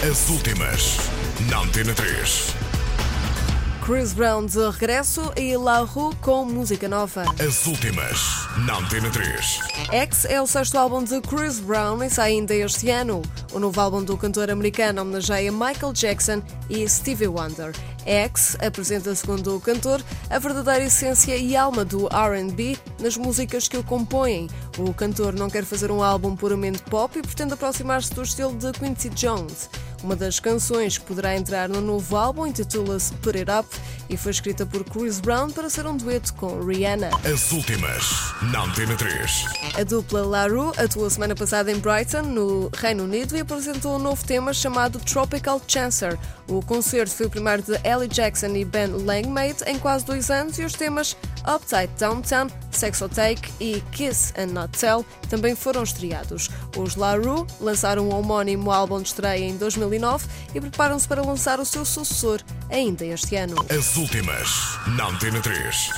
As últimas, na Antena 3. Chris Brown de regresso e La Rue com música nova. As últimas, na Antena 3. X é o sexto álbum de Chris Brown e sai ainda este ano. O novo álbum do cantor americano homenageia Michael Jackson e Stevie Wonder. X apresenta, segundo o cantor, a verdadeira essência e alma do RB nas músicas que o compõem. O cantor não quer fazer um álbum puramente pop e pretende aproximar-se do estilo de Quincy Jones. Uma das canções que poderá entrar no novo álbum intitula-se Put It Up e foi escrita por Chris Brown para ser um dueto com Rihanna. As últimas, na Antena 3. A dupla La Rue atuou semana passada em Brighton, no Reino Unido, e apresentou um novo tema chamado Tropical Chancer. O concerto foi o primeiro de Ellie Jackson e Ben Langmaid em quase dois anos e os temas Uptight Downtown, Sexo Take e Kiss and Not Tell também foram estreados. Os La Rue lançaram um homónimo álbum de estreia em 2009 e preparam-se para lançar o seu sucessor ainda este ano. As últimas, na Antena 3.